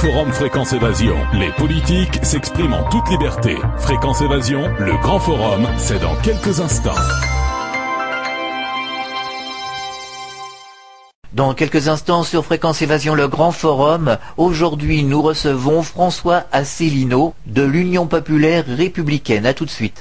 forum Fréquence Évasion. Les politiques s'expriment en toute liberté. Fréquence Évasion, le grand forum, c'est dans quelques instants. Dans quelques instants sur Fréquence Évasion, le grand forum, aujourd'hui nous recevons François Asselineau de l'Union populaire républicaine. À tout de suite.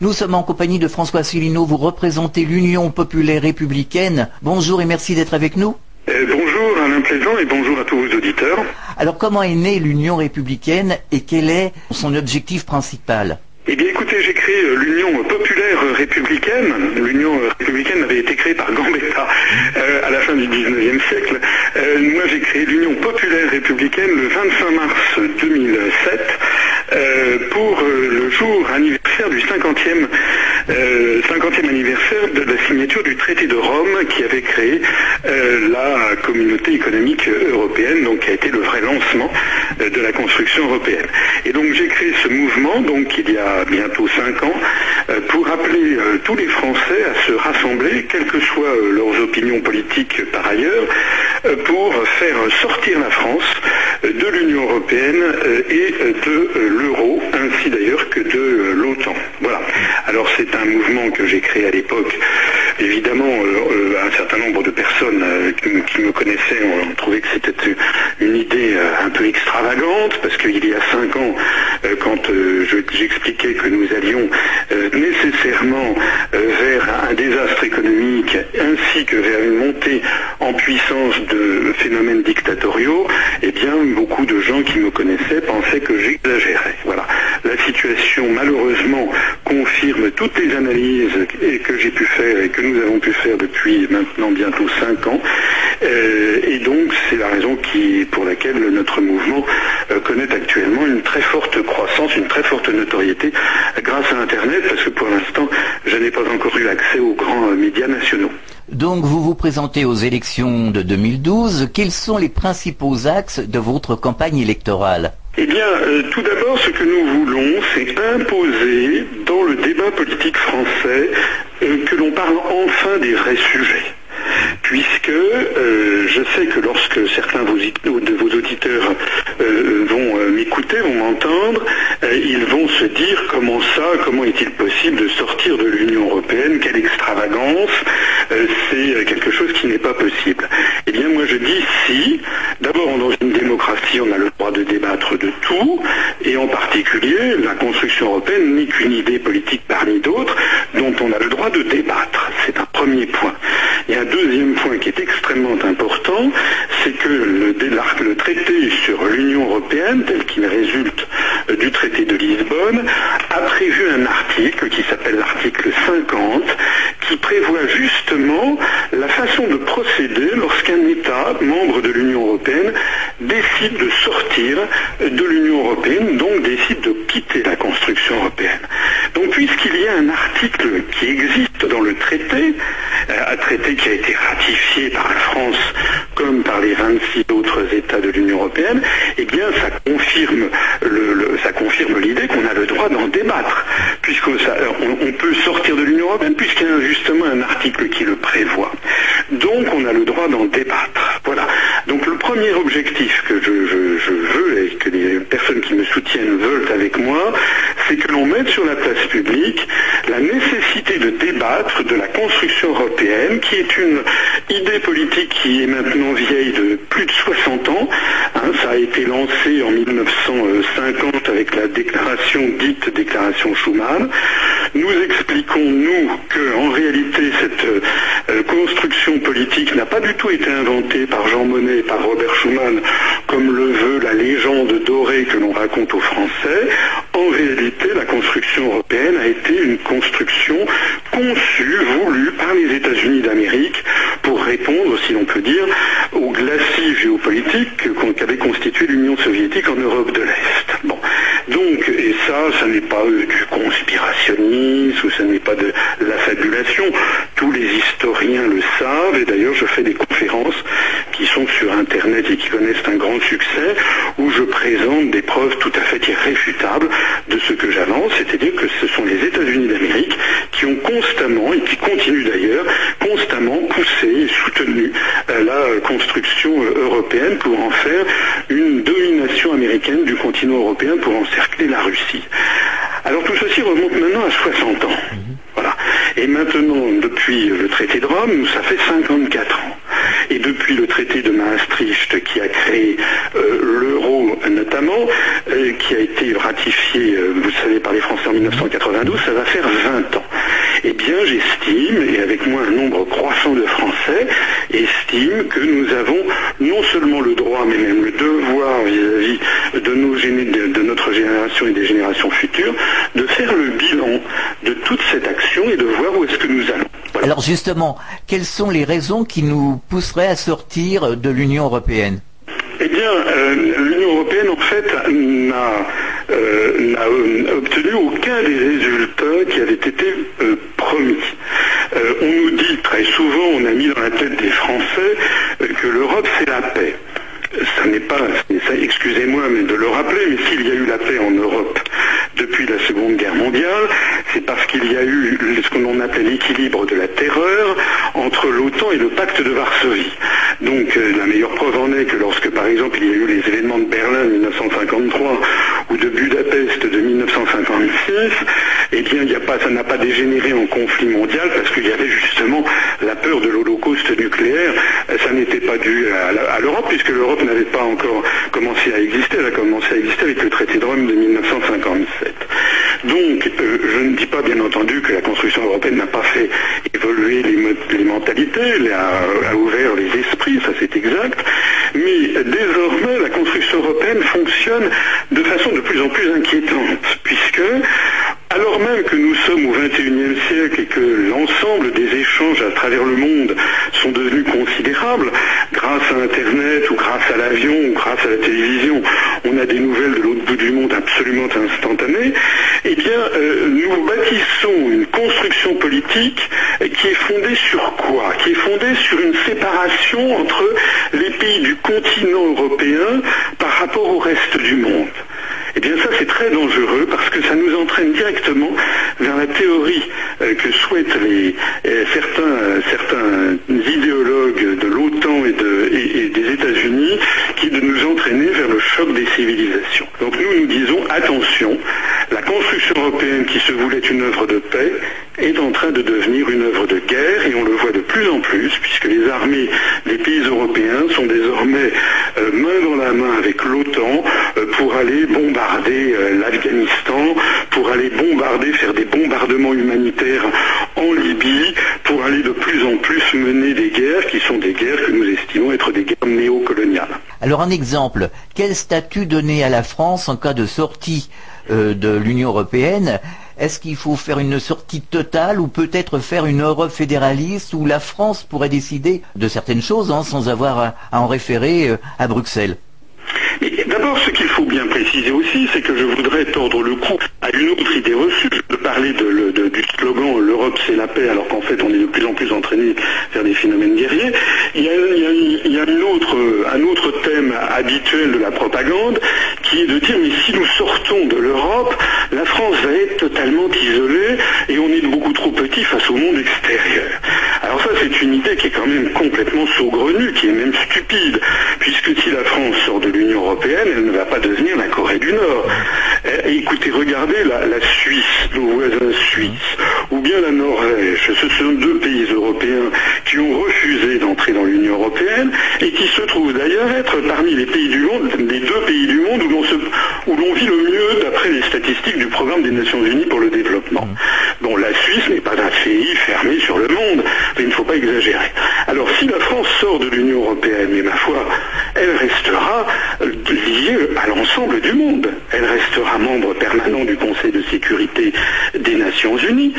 Nous sommes en compagnie de François Asselineau, vous représentez l'Union populaire républicaine. Bonjour et merci d'être avec nous. Euh, bonjour Alain Plaisant et bonjour à tous vos auditeurs. Alors comment est née l'Union républicaine et quel est son objectif principal? Eh bien écoutez, j'ai créé euh, l'Union populaire républicaine. L'Union républicaine avait été créée par Gambetta euh, à la fin du 19e siècle. moi j'ai créé l'Union populaire républicaine le 25 mars 2007 pour le jour anniversaire du 50e, 50e anniversaire de traité de Rome qui avait créé la communauté économique européenne, donc qui a été le vrai lancement de la construction européenne. Et donc j'ai créé ce mouvement, donc il y a bientôt cinq ans, euh, pour appeler euh, tous les Français à se rassembler, quelles que soient euh, leurs opinions politiques par ailleurs, pour faire sortir la France de l'Union européenne et de l'euro, ainsi d'ailleurs que de l'OTAN. Voilà. Alors c'est un mouvement que j'ai créé à l'époque. Évidemment, un certain nombre de personnes qui, me connaissaient ont trouvé que c'était une idée un peu extravagante, parce qu'il y a cinq ans, quand j'expliquais que nous allions euh, nécessairement euh, vers un désastre économique ainsi que vers une montée en puissance de phénomènes dictatoriaux, eh bien beaucoup de gens qui me connaissaient pensaient que j'exagérais. Voilà. La situation malheureusement confirme toutes les analyses que j'ai pu faire et que nous avons pu faire depuis maintenant bientôt cinq ans. Euh, et donc c'est la raison qui, pour laquelle notre mouvement connaît actuellement une très forte croissance, une très forte notoriété grâce à Internet, parce que pour l'instant, je n'ai pas encore eu accès aux grands médias nationaux. Donc vous vous présentez aux élections de 2012. Quels sont les principaux axes de votre campagne électorale? Eh bien, euh, tout d'abord, ce que nous voulons, c'est imposer dans le débat politique français euh, que l'on parle enfin des vrais sujets puisque euh, je sais que lorsque certains de vos auditeurs vont m'écouter, vont m'entendre, ils vont se dire comment ça, comment est-il possible de sortir de l'Union européenne, quelle extravagance, c'est quelque chose qui n'est pas possible. Eh bien moi je dis si, d'abord dans une démocratie on a le droit de débattre de tout, et en particulier la construction européenne n'est qu'une idée politique parmi d'autres dont on a le droit de débattre. C'est un premier point. A un deuxième point qui est extrêmement important, c'est que le, le traité sur l'Union européenne, tel qu'il résulte euh, du traité de Lisbonne, a prévu un article qui s'appelle l'article 50, qui prévoit justement la façon de procéder lorsqu'un État membre de l'Union européenne de sortir de l'Union européenne, donc décide de quitter la construction européenne. Donc puisqu'il y a un article qui existe dans le traité, euh, un traité qui a été ratifié par la France comme par les 26 autres États de l'Union européenne, eh bien ça confirme ça confirme l'idée qu'on a le droit d'en débattre, puisqu'on on, peut sortir de l'Union européenne puisqu'il y a justement un article qui le prévoit. Donc on a le droit d'en débattre. Voilà. Donc le premier objectif que je, veux et que les personnes qui me soutiennent veulent avec moi, mette sur la place publique la nécessité de débattre de la construction européenne, qui est une idée politique qui est maintenant vieille de plus de 60 ans. Hein, ça a été lancé en 1950 avec la déclaration dite déclaration Schuman. Nous expliquons, nous, qu'en réalité, cette euh, construction politique n'a pas du tout été inventée par Jean Monnet et par Robert Schuman, comme le veut la légende dorée que l'on raconte aux Français. Construction européenne a été une construction conçue, voulue par les États-Unis d'Amérique pour répondre, si l'on peut dire, au glacis géopolitique qu'avait constitué l'Union soviétique en Europe de l'Est. Bon. Donc, et ça, ça n'est pas euh, du conspirationnisme, ou ce n'est pas de la fabulation. Tous les historiens le savent, et d'ailleurs je fais des conférences qui sont sur Internet et qui connaissent un grand succès, où je présente des preuves tout à fait irréfutables de ce que j'avance, c'est-à-dire que ce sont les États-Unis d'Amérique qui ont constamment, et qui continuent d'ailleurs, constamment poussé et soutenu euh, la construction euh, européenne pour en faire encercler la Russie. Alors tout ceci remonte maintenant à 60 ans. Voilà. Et maintenant, depuis le traité de Rome, ça fait 54 ans. Et depuis le traité de Maastricht qui a créé euh, l'euro notamment, euh, qui a été ratifié, euh, vous savez, par les Français en 1992, ça va faire 20 ans. Eh bien, j'estime, et avec moi un nombre croissant de Français, estime que nous avons non seulement le droit, mais même le devoir vis-à-vis de, nos de notre génération et des générations futures, de faire le bilan de toute cette action et de voir où est-ce que nous allons. Alors justement, quelles sont les raisons qui nous pousseraient à sortir de l'Union européenne? Eh bien, euh, l'Union européenne, en fait, n'a euh, obtenu aucun des résultats qui avaient été euh, promis. on nous dit très souvent, on a mis dans la tête des Français que l'Europe, c'est la paix ça n'est pas, excusez-moi de le rappeler, mais s'il y a eu la paix en Europe depuis la Seconde Guerre mondiale, c'est parce qu'il y a eu ce qu'on appelle l'équilibre de la terreur entre l'OTAN et le pacte de Varsovie. Donc euh, la meilleure preuve en est que lorsque par exemple il y a eu les événements de Berlin de 1953 ou de Budapest de 1956, eh bien a ça n'a pas dégénéré en conflit mondial parce qu'il y avait justement la peur de l'Holocauste nucléaire. Ça n'était pas dû à l'Europe puisque l'Europe n'avait pas encore commencé à exister, elle a commencé à exister avec le traité de Rome de 1957. Donc, euh, je ne dis pas bien entendu que la construction européenne n'a pas fait évoluer les, mentalités, elle a, ouvert les esprits, ça c'est exact, mais désormais la construction européenne fonctionne de façon de plus en plus inquiétante, puisque alors même que nous sommes au XXIe siècle et que l'ensemble des échanges à travers le monde sont devenus considérables, grâce à Internet ou grâce à l'avion ou grâce à la télévision, on a des nouvelles de l'autre bout du monde absolument instantanées, eh bien, euh, nous bâtissons une construction politique qui est fondée sur quoi? Qui est fondée sur une séparation entre les pays du continent européen par rapport au reste du monde. Eh bien ça c'est très dangereux parce que ça nous entraîne directement vers la théorie euh, que souhaitent euh, certains, euh, certains idéologues de l'OTAN et, des États-Unis entraîner vers le choc des civilisations. Donc nous nous disons attention, la construction européenne qui se voulait une œuvre de paix est en train de devenir une œuvre de guerre et on le voit de plus en plus puisque les armées des pays européens sont désormais main dans la main avec l'OTAN pour aller bombarder l'Afghanistan, pour aller bombarder, faire des bombardements humanitaires en Libye, pour aller de plus en plus mener des guerres qui sont des guerres que nous estimons être des guerres néocoloniales. Alors un exemple, quel statut donner à la France en cas de sortie euh, de l'Union européenne? Est-ce qu'il faut faire une sortie totale ou peut-être faire une Europe fédéraliste où la France pourrait décider de certaines choses hein, sans avoir à, en référer euh, à Bruxelles? D'abord, ce qu'il faut bien préciser aussi, c'est que je voudrais tordre le cou à une autre idée reçue, de parler du slogan L'Europe c'est la paix, alors qu'en fait on est de plus en plus entraîné vers des phénomènes guerriers. Il y a, un autre thème habituel de la propagande qui est de dire mais si nous sortons de l'Europe, la France va être totalement isolée et on est beaucoup trop petit face au monde extérieur. Alors ça c'est une idée qui est quand même complètement saugrenue, qui est même stupide, puisque si la France sort de l'Union européenne, elle ne va pas devenir la Corée du Nord. Eh, écoutez, regardez la, Suisse, nos voisins suisses, ou bien la Norvège. Ce sont deux pays européens qui ont refusé d'entrer dans l'Union européenne et qui se trouvent d'ailleurs être parmi les pays du monde, les deux pays du monde où l'on vit le mieux d'après les statistiques du programme des Nations Unies pour le développement. Bon, la Suisse n'est pas un pays fermé sur le monde, mais il ne faut pas exagérer. Alors si la France sort de l'Union européenne, mais ma foi, elle restera liée à l'ensemble du monde. Elle restera membre permanent du Conseil de sécurité des Unies.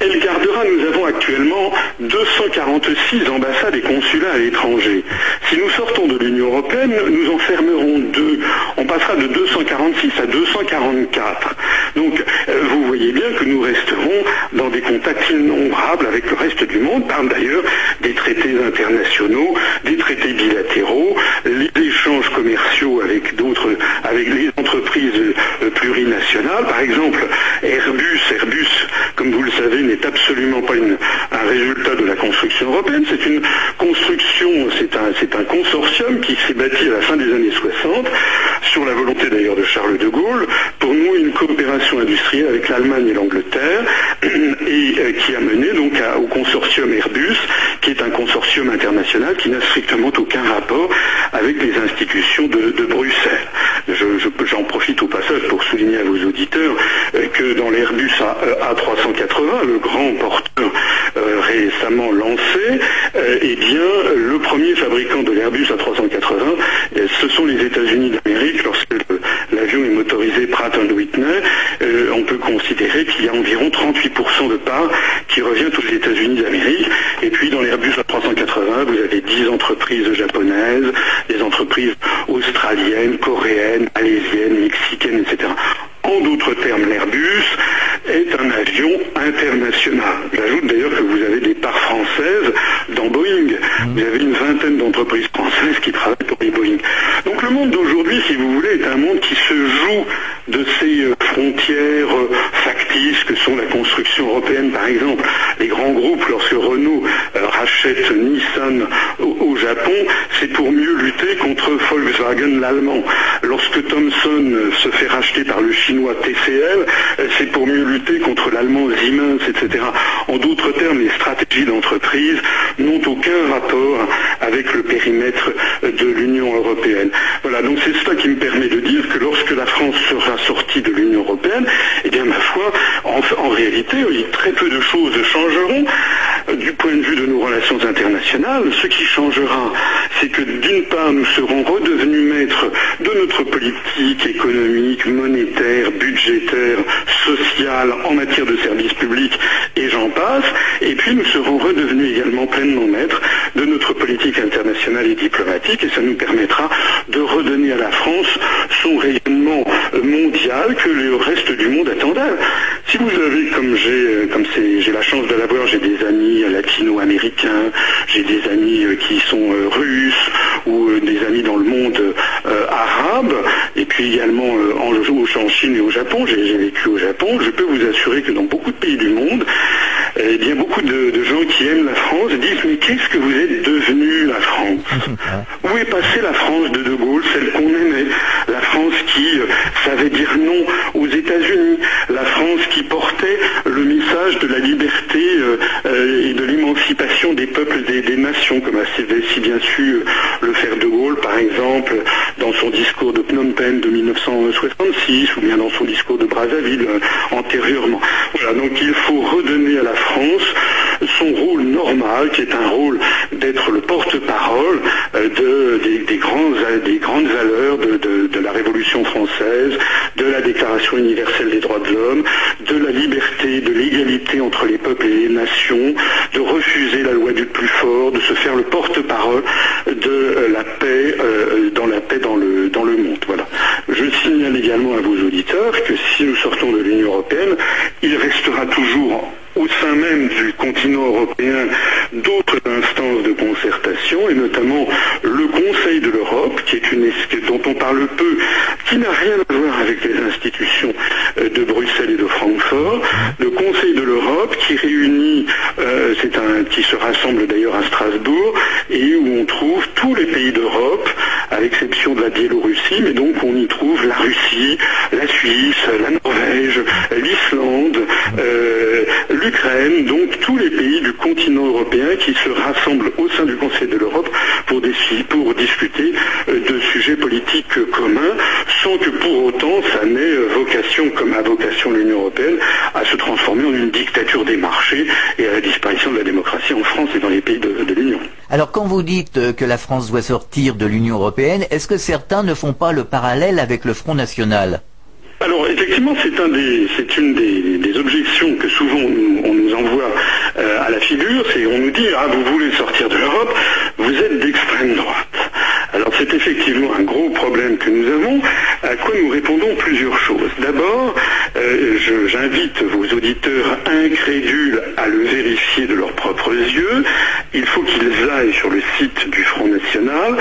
Elle gardera, nous avons actuellement 246 ambassades et consulats à l'étranger. Si nous sortons de l'Union européenne, nous en fermerons deux. On passera de 246 à 244. Donc, euh, vous voyez bien que nous resterons dans des contacts innombrables avec le reste du monde, par d'ailleurs des traités internationaux, des traités bilatéraux, les échanges commerciaux avec d'autres, avec les entreprises euh, plurinationales. Par exemple, Airbus, Airbus, comme vous le savez, n'est absolument pas un résultat de la construction européenne. C'est une construction, c'est un, c'est un consortium qui s'est bâti à la fin des années 60, sur la volonté d'ailleurs de Charles de Gaulle, pour nous industrielle avec l'Allemagne et l'Angleterre, et euh, qui a mené donc au consortium Airbus, qui est un consortium international qui n'a strictement aucun rapport avec les institutions de, Bruxelles. J'en profite au passage pour souligner à vos auditeurs euh, que dans l'Airbus A380, le grand porteur récemment lancé, eh bien, le premier fabricant de l'Airbus A380, ce sont les États-Unis d'Amérique lorsque l'avion est motorisé Pratt Whitney, euh, on peut considérer qu'il y a environ 38% de parts qui reviennent aux États-Unis d'Amérique. Et puis dans l'Airbus A380, vous avez 10 entreprises japonaises, des entreprises australiennes, coréennes, malaisiennes, mexicaines, etc. En d'autres termes, l'Airbus est un avion international. J'ajoute d'ailleurs que vous avez des parts françaises dans Boeing. Vous avez une vingtaine d'entreprises françaises qui travaillent pour les Boeing. Donc le monde d'aujourd'hui, si vous voulez, est un monde qui se joue de ces euh, frontières euh, factices que sont la construction par exemple. Les grands groupes, lorsque Renault euh, rachète Nissan au, Japon, c'est pour mieux lutter contre Volkswagen, l'allemand. Lorsque Thomson se fait racheter par le chinois TCL, c'est pour mieux lutter contre l'allemand Siemens, etc. En d'autres termes, les stratégies d'entreprise n'ont aucun rapport avec le périmètre de l'Union européenne. Voilà, donc c'est cela qui me permet de dire que lorsque la France sera sortie de l'Union européenne, eh bien ma foi, en, réalité, très peu de choses changeront du point de vue de nos relations internationales. Ce qui changera, c'est que d'une part, nous serons redevenus maîtres de notre politique économique, monétaire, budgétaire, sociale, en matière de services publics, et j'en passe. Et puis, nous serons redevenus également pleinement maîtres de notre politique internationale et diplomatique, et ça nous permettra de redonner à la France son rayonnement mondial que le reste du monde attendait. Si vous avez, comme j'ai, comme j'ai la chance de l'avoir, j'ai des amis latino-américains, j'ai des amis euh, qui sont euh, russes ou euh, des amis dans le monde arabe, et puis également en, en Chine et au Japon, j'ai vécu au Japon, je peux vous assurer que dans beaucoup de pays du monde, eh bien, beaucoup de, gens qui aiment la France disent mais qu'est-ce que vous êtes devenu la France? su le faire De Gaulle, par exemple, dans son discours de Phnom Penh de 1966, ou bien dans son discours de Brazzaville euh, antérieurement. Voilà, donc il faut redonner à la France son rôle normal, qui est un rôle d'être le porte-parole euh, des, grandes valeurs de, la Révolution française, de la Déclaration universelle des droits de l'homme, de la liberté, de l'égalité entre les peuples et les nations, de refuser la loi du plus fort, de se faire le porte-parole de euh, la paix euh, dans la paix dans le, dans le monde. Voilà. Je signale également à vos auditeurs que si nous sortons de l'Union européenne, il restera toujours au sein même du continent européen d'autres instances de concertation, et notamment le Conseil de l'Europe, qui est une dont on parle peu, qui n'a rien à voir avec les institutions euh, de Bruxelles et de Francfort, le Conseil de l'Europe qui réunit, euh, c'est un qui se rassemble d'ailleurs à Strasbourg, et où on trouve tous les pays d'Europe, à l'exception de la Biélorussie, mais donc on y trouve la Russie, la Suisse, la Norvège, l'Islande, euh, l'Ukraine, donc tous les pays du continent européen qui se rassemblent au sein du Conseil de l'Europe pour, pour discuter euh, de sujets politiques communs, sans que pour autant ça n'ait euh, vocation, comme a vocation l'Union européenne, à se transformer en une dictature des marchés et à la disparition de la démocratie en France et dans les pays de, de l'Union. Alors quand vous dites euh, que la France doit sortir de l'Union européenne, est-ce que certains ne font pas le parallèle avec le Front National? Alors effectivement, c'est une des, objections que souvent on, nous envoie euh, à la figure, c'est on nous dit ah vous voulez sortir de l'Europe, vous êtes d'extrême droite. Alors c'est effectivement un gros problème que nous avons, à quoi nous répondons plusieurs choses. D'abord, euh, j'invite auditeurs incrédules à le vérifier de leurs propres yeux. Il faut qu'ils aillent sur le site du Front National,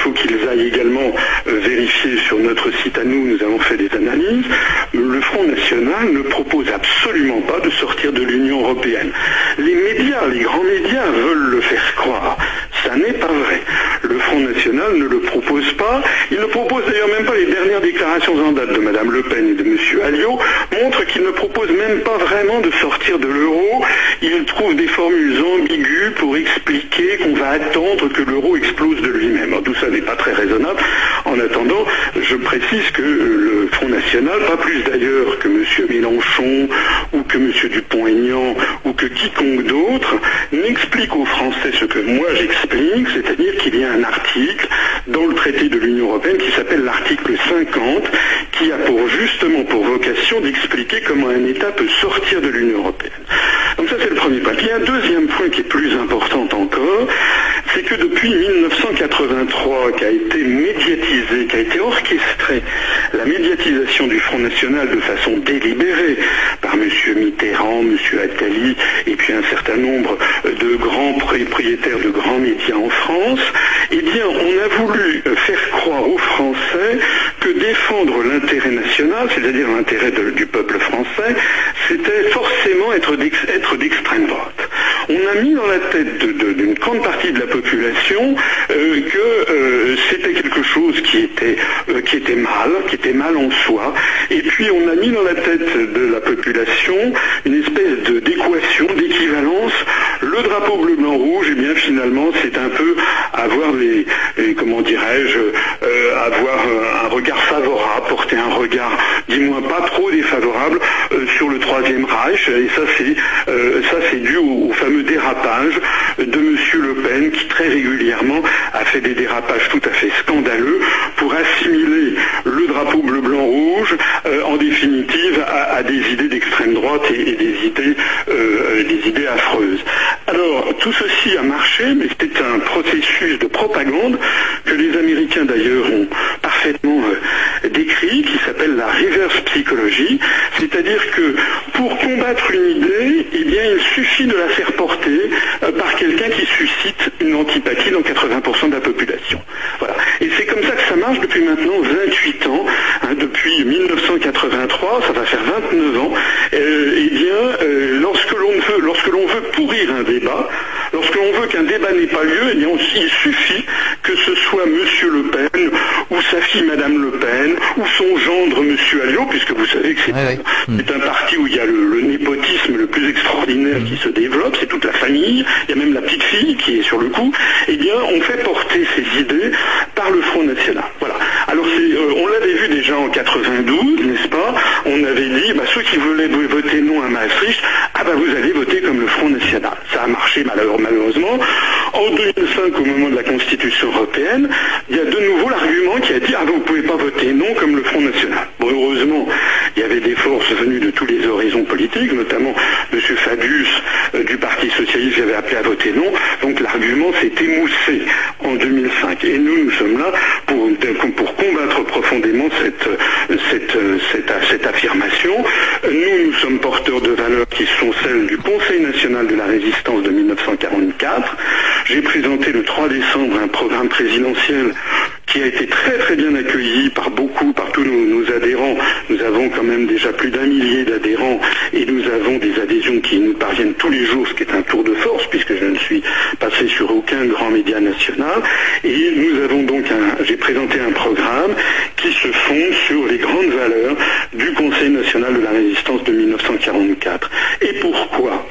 faut qu'ils aillent également euh, vérifier sur notre site à nous, nous avons fait des analyses. Le Front National ne propose absolument pas de sortir de l'Union européenne. Les médias, les grands médias veulent le faire croire. Ça n'est pas vrai. Le Front National ne le propose pas. Il ne propose d'ailleurs même pas les dernières déclarations en date de Mme Le Pen et de M. Alliot montre qu'il ne propose même pas vraiment de sortir de l'euro. Il trouve des formules ambiguës pour expliquer qu'on va attendre que l'euro explose de lui-même. Tout ça n'est pas très raisonnable. En attendant, je précise que le Front National, pas plus d'ailleurs que M. Mélenchon ou que M. Dupont-Aignan ou que quiconque d'autre, n'explique aux Français ce que moi j'explique, c'est-à-dire qu'il y a un article dans le traité de l'Union européenne qui s'appelle l'article 50, qui a pour justement d'expliquer comment un État peut sortir de l'Union européenne. Donc ça c'est le premier point. Puis un deuxième point qui est plus important encore, c'est que depuis 1983, qui a été médiatisé, qui a été orchestré, la médiatisation du Front National de façon délibérée par M. Mitterrand, M. Attali et puis un certain nombre de grands propriétaires de grands médias en France, eh bien on a voulu faire croire aux Français défendre l'intérêt national, c'est-à-dire l'intérêt du peuple français, c'était forcément être d'extrême droite. On a mis dans la tête d'une grande partie de la population euh, que euh, c'était quelque chose qui était, euh, qui était mal, qui était mal en soi, et puis on a mis dans la tête de la population une espèce d'équation, d'équivalence. Le drapeau bleu, blanc, rouge, et eh bien finalement c'est un peu avoir les, comment dirais-je, avoir un regard favorable, porter un regard, dis-moi pas trop défavorable sur le troisième Reich, et ça c'est ça c'est dû au fameux dérapage de M. Le Pen qui très régulièrement a fait des dérapages tout à fait scandaleux pour assimiler le drapeau bleu-blanc-rouge euh, à, des idées d'extrême droite et, des, idées, euh, des idées affreuses. Alors tout ceci a marché, mais c'était un processus de propagande que les Américains d'ailleurs ont parfaitement euh, décrit, qui s'appelle la reverse psychologie, c'est-à-dire que pour combattre une idée, eh bien il suffit de la faire porter par quelqu'un qui suscite une antipathie dans 80% de la population. Voilà. Et c'est comme ça que ça marche depuis maintenant 28 ans, hein, depuis 1983, ça va faire 29 ans. Euh, eh bien, euh, lorsque l'on veut, lorsque l'on veut pourrir un débat, lorsque l'on veut qu'un débat n'ait pas lieu, eh bien, il suffit que ce soit M. Le Pen ou sa fille Madame Le Pen ou son gendre M. Alliot, puisque vous savez que c'est un parti où il y a le, népotisme le plus extraordinaire qui se développe, c'est toute la famille, il y a même la petite fille qui est sur le coup, eh bien, on fait porter ces idées par le Front National. Voilà. Alors, euh, on déjà en 92, n'est-ce pas On avait dit, bah, ceux qui voulaient voter non à Maastricht, ah bah vous allez voter comme le Front National. Ça a marché malheureusement. En 2005, au moment de la Constitution européenne, il y a de nouveau l'argument qui a dit, ah vous ne pouvez pas voter non comme le Front National. Bon, heureusement, il y avait des forces venues de tous les horizons politiques, notamment M. Fabius euh, du Parti Socialiste qui avait appelé à voter non. Donc l'argument s'est émoussé en 2005. Et nous, nous sommes là cette, cette, cette affirmation. Nous, nous sommes porteurs de valeurs qui sont celles du Conseil national de la résistance de 1944. J'ai présenté le 3 décembre un programme présidentiel qui a été très très bien accueilli par beaucoup, par tous nos, adhérents. Nous avons quand même déjà plus d'un millier d'adhérents et nous avons des adhésions qui nous parviennent tous les jours, ce qui est un tour de force puisque je ne suis sur aucun grand média national. Et nous avons donc un, j'ai présenté un programme qui se fonde sur les grandes valeurs du Conseil national de la résistance de 1944. Et pourquoi?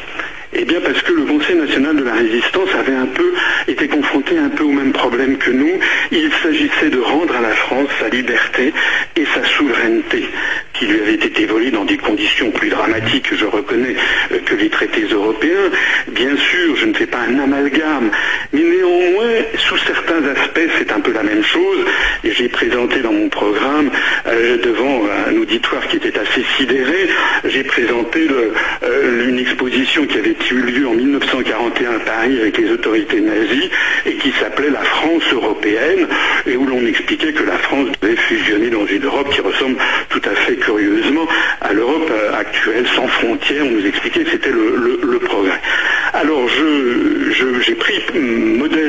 Eh bien parce que le Conseil national de la résistance avait un peu été confronté un peu au même problème que nous. Il s'agissait de rendre à la France sa liberté et sa souveraineté qui lui avait été volée dans des conditions plus dramatiques, je reconnais, euh, que les traités européens. Bien sûr, présenté dans mon programme, euh, devant un auditoire qui était assez sidéré, j'ai présenté euh, une exposition qui avait eut lieu en 1941 à Paris avec les autorités nazies et qui s'appelait la France européenne et où l'on expliquait que la France devait fusionner dans une Europe qui ressemble tout à fait curieusement à l'Europe euh, actuelle, sans frontières. On nous expliquait que c'était le, progrès. Alors j'ai pris modèle sur le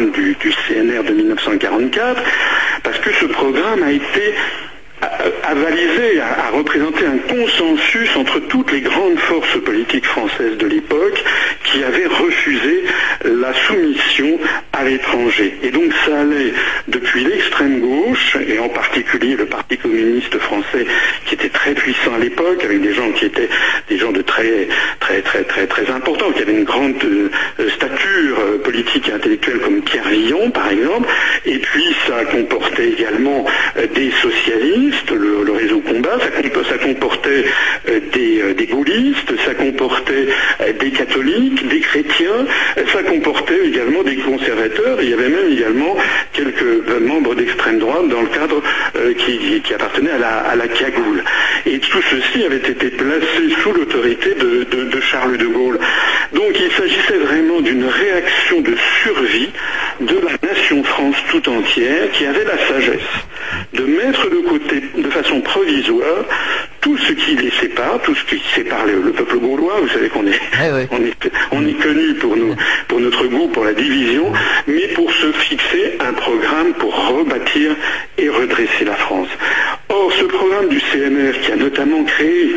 du CNR de 1944 parce que ce programme a été avalisé, a, représenté un consensus entre toutes les grandes forces politiques françaises de l'époque qui avaient refusé la soumission à l'étranger. Et donc ça allait depuis l'extrême gauche, et en particulier le Parti communiste français très puissant à l'époque, avec des gens qui étaient des gens de très très très très très importants, qui avaient une grande euh, stature euh, politique et intellectuelle comme Pierre Villon par exemple, et puis ça comportait également euh, des socialistes, le, réseau combat, ça, comportait des, des, gaullistes, ça comportait des catholiques, des chrétiens, ça comportait également des conservateurs, il y avait même également quelques membres d'extrême droite dans le cadre qui, qui, appartenait à la, à la cagoule. Et tout ceci avait été placé sous l'autorité de, Charles de Gaulle. Donc il s'agissait vraiment d'une réaction de survie de la nation France tout entière qui avait la sagesse de mettre de côté de façon provisoire ce qui les sépare, tout ce qui sépare le, peuple gaulois, vous savez qu'on est, eh on est, on est connu pour, nous, pour notre goût, pour la division, mais pour se fixer un programme pour rebâtir et redresser la France. Or, ce programme du CNR qui a notamment créé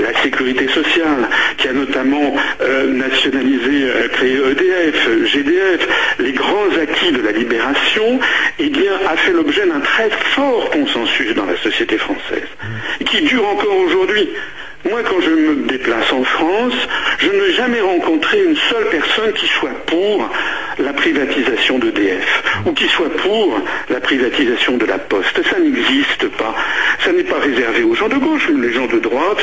la sécurité sociale, qui a notamment euh, nationalisé, euh, créé EDF, GDF, les grands acquis de la libération, eh bien, a fait l'objet d'un très fort consensus dans la société française, qui dure encore aujourd'hui. Moi, quand je me déplace en France, je n'ai jamais rencontré une seule personne qui soit pour la privatisation d'EDF ou qui soit pour la privatisation de la Poste. Ça n'existe pas. Ça n'est pas réservé aux gens de gauche, les gens de droite,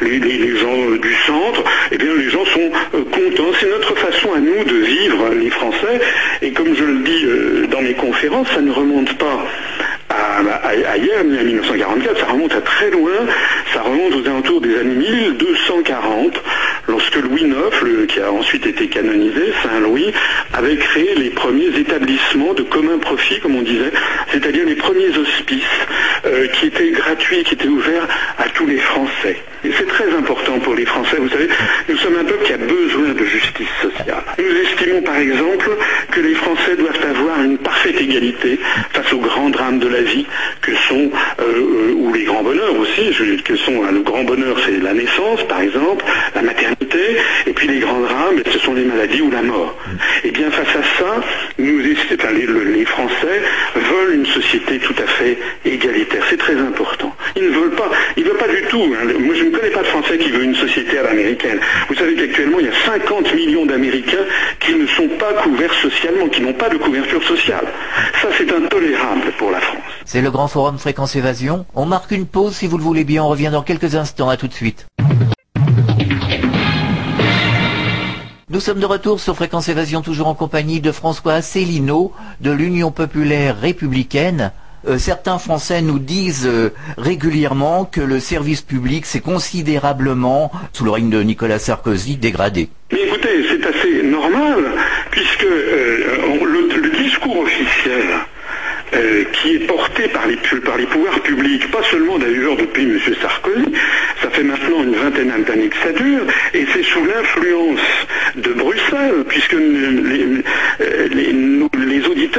les, gens du centre. Eh bien, les gens sont euh, contents. C'est notre façon à nous de vivre, les Français. Et comme je le dis euh, dans mes conférences, ça ne remonte pas hier, ni à 1944, ça remonte à très loin, ça remonte aux alentours des années 1240, lorsque Louis IX, qui a ensuite été canonisé, Saint-Louis, avait créé les premiers établissements de commun profit, comme on disait, c'est-à-dire les premiers hospices euh, qui étaient gratuits, qui étaient ouverts tous les Français. Et c'est très important pour les Français, vous savez, nous sommes un peuple qui a besoin de justice sociale. Nous estimons par exemple que les Français doivent avoir une parfaite égalité face aux grands drames de la vie que sont, euh, ou les grands bonheurs aussi, que sont, le grand bonheur c'est la naissance par exemple, la maternité, et puis les grands drames, ce sont les maladies ou la mort. Et eh bien face à ça, nous, les, Français veulent une société tout à fait égalitaire. C'est très important. Ils ne veulent pas, ils veulent pas du tout. Hein. Moi, je ne connais pas de Français qui veut une société à l'américaine. Vous savez qu'actuellement, il y a 50 millions d'Américains qui ne sont pas couverts socialement, qui n'ont pas de couverture sociale. Ça, c'est intolérable pour la France. C'est le grand forum Fréquence Évasion. On marque une pause si vous le voulez bien. On revient dans quelques instants. À tout de suite. Nous sommes de retour sur Fréquence Évasion, toujours en compagnie de François Asselineau de l'Union populaire républicaine. Euh, certains Français nous disent euh, régulièrement que le service public s'est considérablement, sous le règne de Nicolas Sarkozy, dégradé. Mais écoutez, c'est assez normal, puisque euh, le, discours officiel qui est porté par les, par les pouvoirs publics, pas seulement d'ailleurs depuis M. Sarkozy, ça fait maintenant une vingtaine d'années que ça dure, et c'est sous l'influence de Bruxelles, puisque les,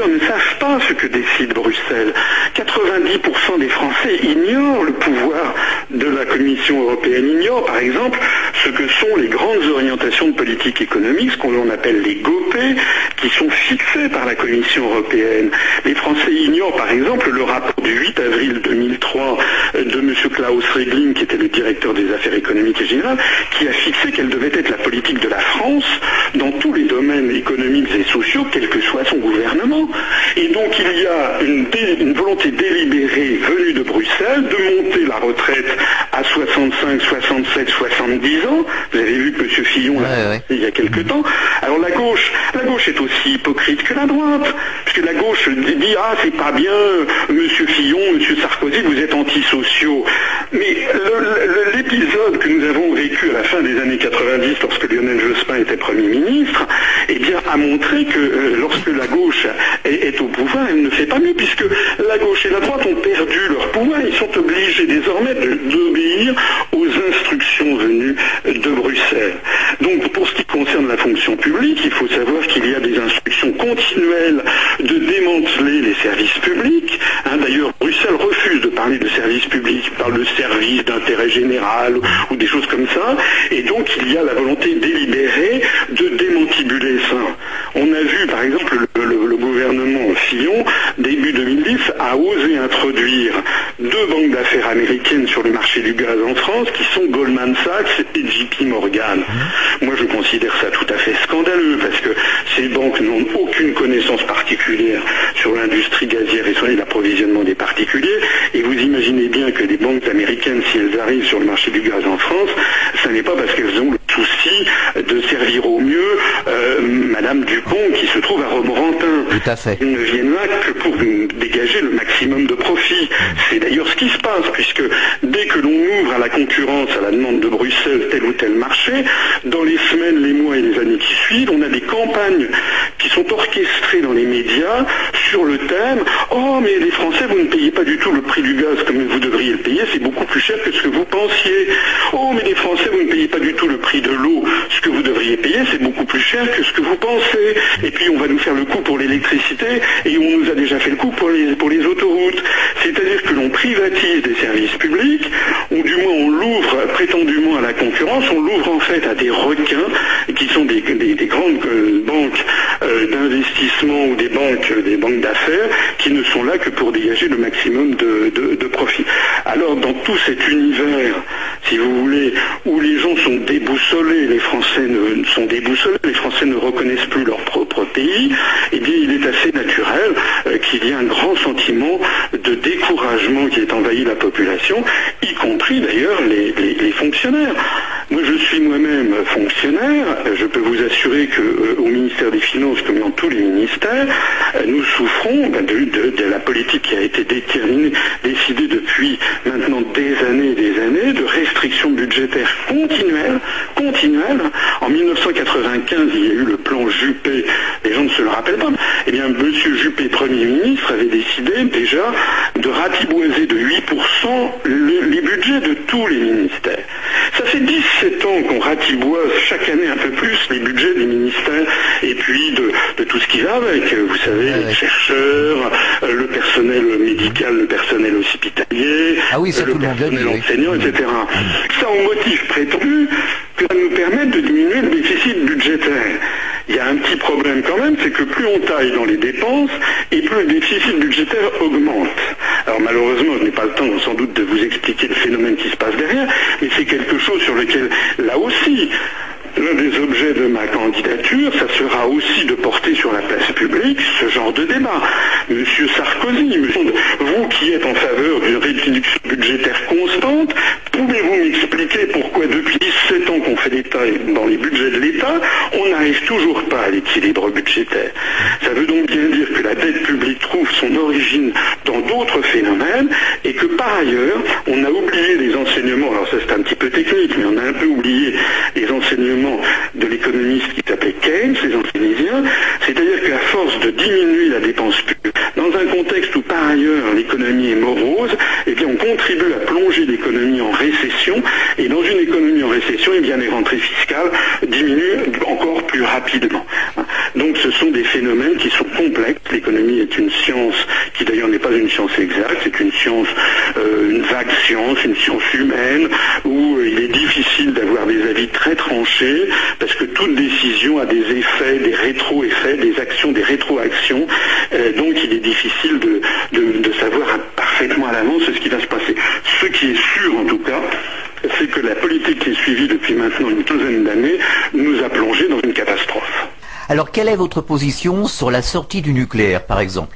ne savent pas ce que décide Bruxelles. 90% des Français ignorent le pouvoir de la Commission européenne, ignorent par exemple ce que sont les grandes orientations de politique économique, ce qu'on appelle les GOPE, qui sont fixées par la Commission européenne. Les Français ignore par exemple le rapport du 8 avril 2003 de M. Klaus Regling, qui était le directeur des affaires économiques et générales, qui a fixé quelle devait être la politique de la France dans tous les domaines économiques et sociaux, quel que soit son gouvernement. Et donc il y a une, volonté délibérée venue de Bruxelles de monter la retraite à 65, 67, 70 ans. Vous avez vu que M. Fillon l'a il y a quelque temps. Alors la gauche, la gauche est aussi hypocrite que la droite, puisque la gauche dit ah c'est pas bien, Monsieur Fillon, Monsieur Sarkozy, vous êtes antisociaux. Mais l'épisode que nous avons vécu à la fin des années 90, lorsque Lionel Jospin était Premier ministre, eh bien, a montré que euh, lorsque la gauche est, au pouvoir, elle ne fait pas mieux, puisque la gauche et la droite ont perdu leur pouvoir. Ils sont obligés désormais aux instructions venues de Bruxelles. Donc, pour ce qui concerne la fonction publique, il faut savoir qu'il y a des instructions continuelles de démanteler les services publics. Hein, d'ailleurs, Bruxelles refuse de parler de services publics Total ou des choses comme ça. Et donc il y a la volonté délibérée de démantibuler ça. On a vu par exemple le, gouvernement Fillon, début 2010, a osé introduire deux banques d'affaires américaines sur le marché du gaz en France qui sont Goldman Sachs et JP Morgan. Moi je considère ça tout à fait scandaleux parce que ces banques n'ont aucune connaissance particulière sur l'industrie gazière et sur l'approvisionnement des particuliers. Et vous imaginez bien que les banques américaines, si elles arrivent sur le marché du gaz en France, ce n'est pas parce qu'elles ont le souci de servir au mieux euh, Madame Dupont qui se trouve à Romorantin. Tout à Elles ne viennent là que pour dégager le maximum de profit. C'est d'ailleurs ce qui se passe, puisque dès que l'on ouvre à la concurrence, à la demande de Bruxelles, tel ou tel marché, dans les semaines, les mois et les années qui suivent, on a des campagnes qui sont orchestrées dans les médias sur le thème Oh, mais les Français, vous ne payez pas du tout le prix du gaz comme vous devriez le payer, c'est beaucoup plus cher que ce que vous pensiez. Oh, mais les Français, vous ne payez pas du tout le prix de l'eau, ce que vous devriez payer, c'est beaucoup plus cher que ce que vous pensez. Et puis, on va nous faire le coup pour et on nous a déjà fait le coup pour les, autoroutes. C'est-à-dire que l'on privatise des services publics, ou du moins on l'ouvre prétendument à la concurrence, on l'ouvre en fait à des requins qui sont des, grandes euh, banques euh, d'investissement ou des banques, des banques d'affaires qui ne sont là que pour dégager le maximum de, profit. Alors dans tout cet univers, si vous voulez, où les gens sont déboussolés, les Français ne, sont déboussolés, Ne reconnaissent plus leur propre pays, eh bien il est assez naturel euh, qu'il y ait un grand sentiment de découragement qui ait envahi la population, y compris d'ailleurs les fonctionnaires. Moi, je suis moi-même fonctionnaire. Je peux vous assurer qu'au euh, ministère des Finances, comme dans tous les ministères, euh, nous souffrons ben, de, la politique qui a été déterminée, décidée depuis maintenant des années et des années, de restrictions budgétaires continuelles, En 1995, il y a eu le plan Juppé. Les gens ne se le rappellent pas. Eh bien, M. Juppé, Premier ministre, avait décidé déjà de ratiboiser de 8% les budgets de tous les ministères. Ça fait 10 7 ans qu'on ratiboise chaque année un peu plus les budgets des ministères et puis de, tout ce qui va avec, vous savez, les chercheurs, euh, le personnel médical, le personnel hospitalier, ah oui, le personnel enseignant, etc. Ça au motif prétendu que ça nous permette de diminuer le déficit budgétaire. Il y a un petit problème quand même, c'est que plus on taille dans les dépenses, et plus le déficit budgétaire augmente. Alors malheureusement, je n'ai pas le temps sans doute de vous expliquer le phénomène qui se passe derrière, mais c'est quelque chose sur lequel, là aussi, L'un des objets de ma candidature, ça sera aussi de porter sur la place publique ce genre de débat. Monsieur Sarkozy, qui êtes en faveur d'une réduction budgétaire constante, pouvez-vous m'expliquer pourquoi depuis 17 ans qu'on fait l'État de l'État, on n'arrive toujours pas à l'équilibre budgétaire. Ça veut donc bien dire que la dette publique trouve son origine dans d'autres phénomènes et que par ailleurs, on a oublié les enseignements, alors ça c'est un petit peu technique, mais on a un peu oublié les enseignements de l'économiste qui s'appelait Keynes, les Keynésiens, c'est-à-dire qu'à force de diminuer la dépense publique, dans un contexte où par ailleurs l'économie est morose, eh bien on contribue à plonger l'économie en récession, et dans une économie en récession, eh bien les rentrées fiscales diminuent encore plus rapidement. Donc ce sont des phénomènes qui sont complexes. L'économie est une qui d'ailleurs n'est pas une science exacte, c'est une science, euh, une vague science, une science humaine, où il est difficile d'avoir des avis très tranchés parce que toute décision a des effets, des rétro-effets, des actions, des rétroactions. Euh, donc il est difficile de, savoir parfaitement à l'avance ce qui va se passer. Ce qui est sûr en tout cas, c'est que la politique qui est suivie depuis maintenant une quinzaine d'années nous a plongé dans une catastrophe. Alors quelle est votre position sur la sortie du nucléaire, par exemple?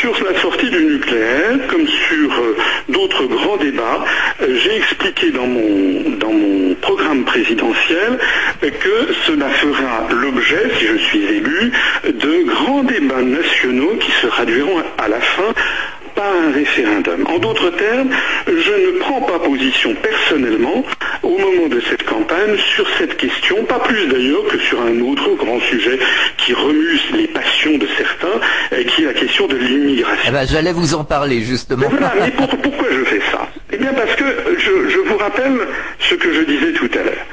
Sur la sortie du nucléaire, comme sur euh, d'autres grands débats, euh, j'ai expliqué dans mon, dans mon programme présidentiel que cela fera l'objet, si je suis élu, de grands débats nationaux qui se traduiront à la fin par un référendum. En d'autres termes, je ne prends pas position personnellement au moment de cette campagne sur cette question, pas plus d'ailleurs que sur un autre grand sujet qui remue les passions de certains, qui est la question de l'immigration. Eh ben, J'allais vous en parler justement. Mais, pourquoi je fais ça? Eh bien parce que je, vous rappelle ce que je disais tout à l'heure.